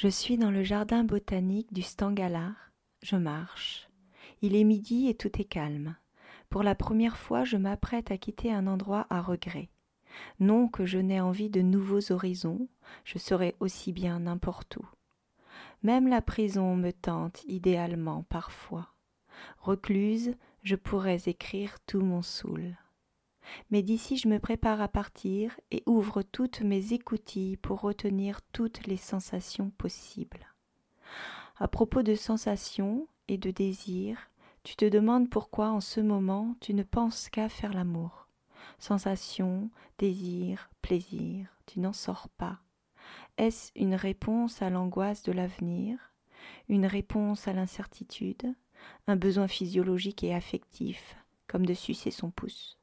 Je suis dans le jardin botanique du Stangalar. Je marche. Il est midi et tout est calme. Pour la première fois, je m'apprête à quitter un endroit à regret. Non que je n'ai envie de nouveaux horizons, je serai aussi bien n'importe où. Même la prison me tente idéalement parfois. Recluse, je pourrais écrire tout mon saoul. Mais d'ici je me prépare à partir et ouvre toutes mes écoutilles pour retenir toutes les sensations possibles. À propos de sensations et de désirs, tu te demandes pourquoi en ce moment tu ne penses qu'à faire l'amour. Sensation, désir, plaisir, tu n'en sors pas. Est-ce une réponse à l'angoisse de l'avenir, une réponse à l'incertitude, un besoin physiologique et affectif, comme de sucer son pouce?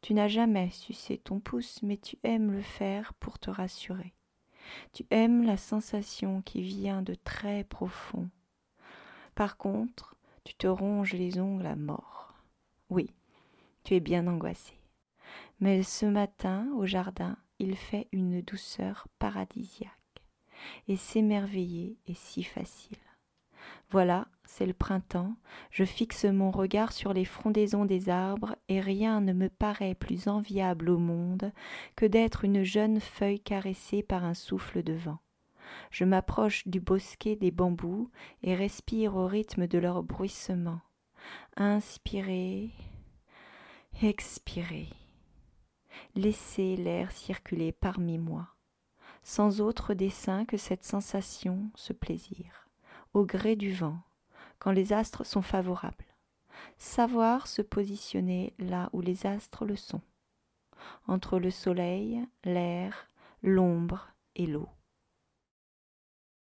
Tu n'as jamais sucé ton pouce, mais tu aimes le faire pour te rassurer. Tu aimes la sensation qui vient de très profond. Par contre, tu te ronges les ongles à mort. Oui, tu es bien angoissé. Mais ce matin, au jardin, il fait une douceur paradisiaque. Et s'émerveiller est si facile. Voilà, c'est le printemps, je fixe mon regard sur les frondaisons des arbres, et rien ne me paraît plus enviable au monde que d'être une jeune feuille caressée par un souffle de vent. Je m'approche du bosquet des bambous et respire au rythme de leur bruissement. Inspirez, expirez. Laissez l'air circuler parmi moi, sans autre dessein que cette sensation, ce plaisir, au gré du vent, quand les astres sont favorables. Savoir se positionner là où les astres le sont, entre le soleil, l'air, l'ombre et l'eau.